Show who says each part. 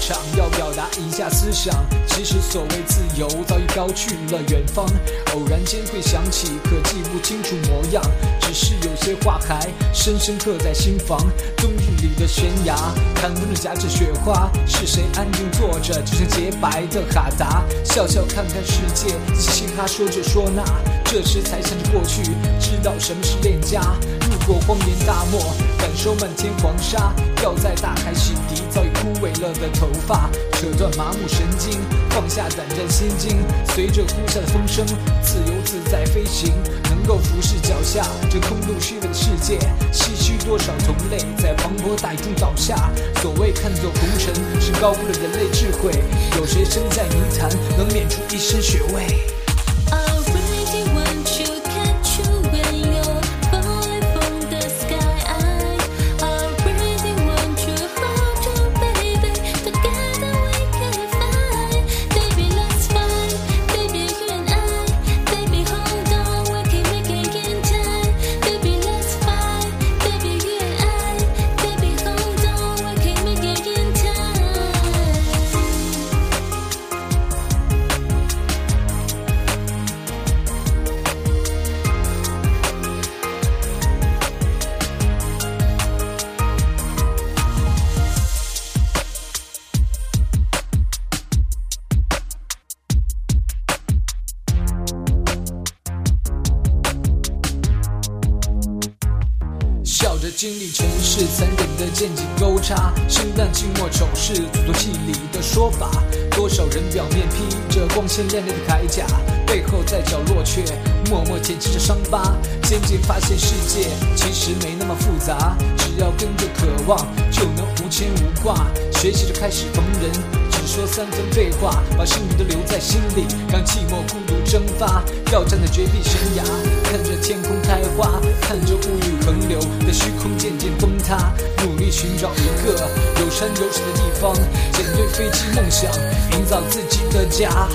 Speaker 1: 场，要表达一下思想。其实所谓自由，早已飘去了远方。偶然间会想起，可记不清楚模样。只是有些话还深深刻在心房。冬日里的悬崖，寒风中夹着雪花。是谁安静坐着，就像洁白的哈达？笑笑看看世界，嘻嘻哈说着说那。这时才想起过去，知道什么是恋家。路过荒原大漠，感受漫天黄沙。掉在大海洗涤早已枯萎了的头发，扯断麻木神经，放下胆战心惊。随着呼啸的风声，自由自在飞行，能够俯视脚下这空洞虚伪的世界。唏嘘多少同类在磅礴大雨中倒下。所谓看作红尘，是高估了人类智慧。有谁身在泥潭，能免出一身血味？着经历尘世残忍的剑戟勾叉，生旦净末丑事，祖宗戏里的说法。多少人表面披着光鲜亮丽的铠甲，背后在角落却默默捡起着伤疤。渐渐发现世界其实没那么复杂，只要跟着渴望，就能无牵无挂。学习着开始逢人，只说三分废话，把剩余的留在心里，让寂寞孤独蒸发。要站在绝壁悬崖，看着天空开花，看着物欲横流的虚空渐渐崩塌，努力寻找一个有山有水的地方，剪碎飞机梦想，营造自己的家。